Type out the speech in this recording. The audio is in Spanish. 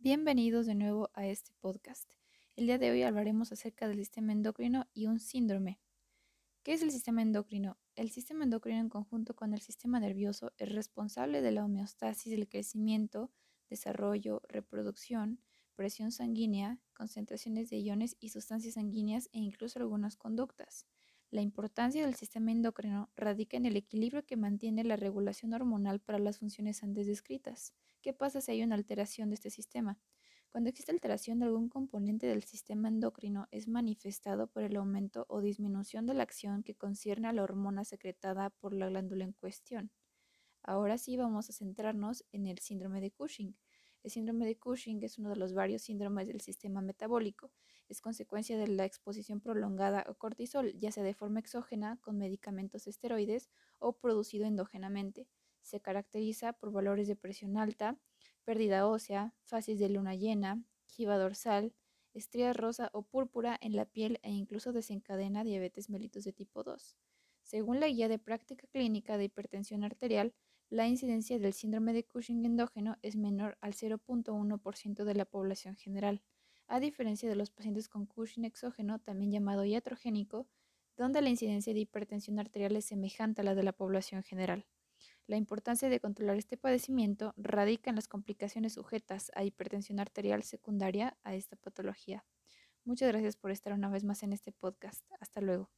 Bienvenidos de nuevo a este podcast. El día de hoy hablaremos acerca del sistema endocrino y un síndrome. ¿Qué es el sistema endocrino? El sistema endocrino en conjunto con el sistema nervioso es responsable de la homeostasis del crecimiento, desarrollo, reproducción, presión sanguínea, concentraciones de iones y sustancias sanguíneas e incluso algunas conductas. La importancia del sistema endocrino radica en el equilibrio que mantiene la regulación hormonal para las funciones antes descritas. ¿Qué pasa si hay una alteración de este sistema? Cuando existe alteración de algún componente del sistema endocrino es manifestado por el aumento o disminución de la acción que concierne a la hormona secretada por la glándula en cuestión. Ahora sí vamos a centrarnos en el síndrome de Cushing. El síndrome de Cushing es uno de los varios síndromes del sistema metabólico. Es consecuencia de la exposición prolongada a cortisol, ya sea de forma exógena con medicamentos esteroides o producido endógenamente. Se caracteriza por valores de presión alta, pérdida ósea, fases de luna llena, jiba dorsal, estrías rosa o púrpura en la piel e incluso desencadena diabetes mellitus de tipo 2. Según la guía de práctica clínica de hipertensión arterial, la incidencia del síndrome de Cushing endógeno es menor al 0.1% de la población general, a diferencia de los pacientes con Cushing exógeno, también llamado iatrogénico, donde la incidencia de hipertensión arterial es semejante a la de la población general. La importancia de controlar este padecimiento radica en las complicaciones sujetas a hipertensión arterial secundaria a esta patología. Muchas gracias por estar una vez más en este podcast. Hasta luego.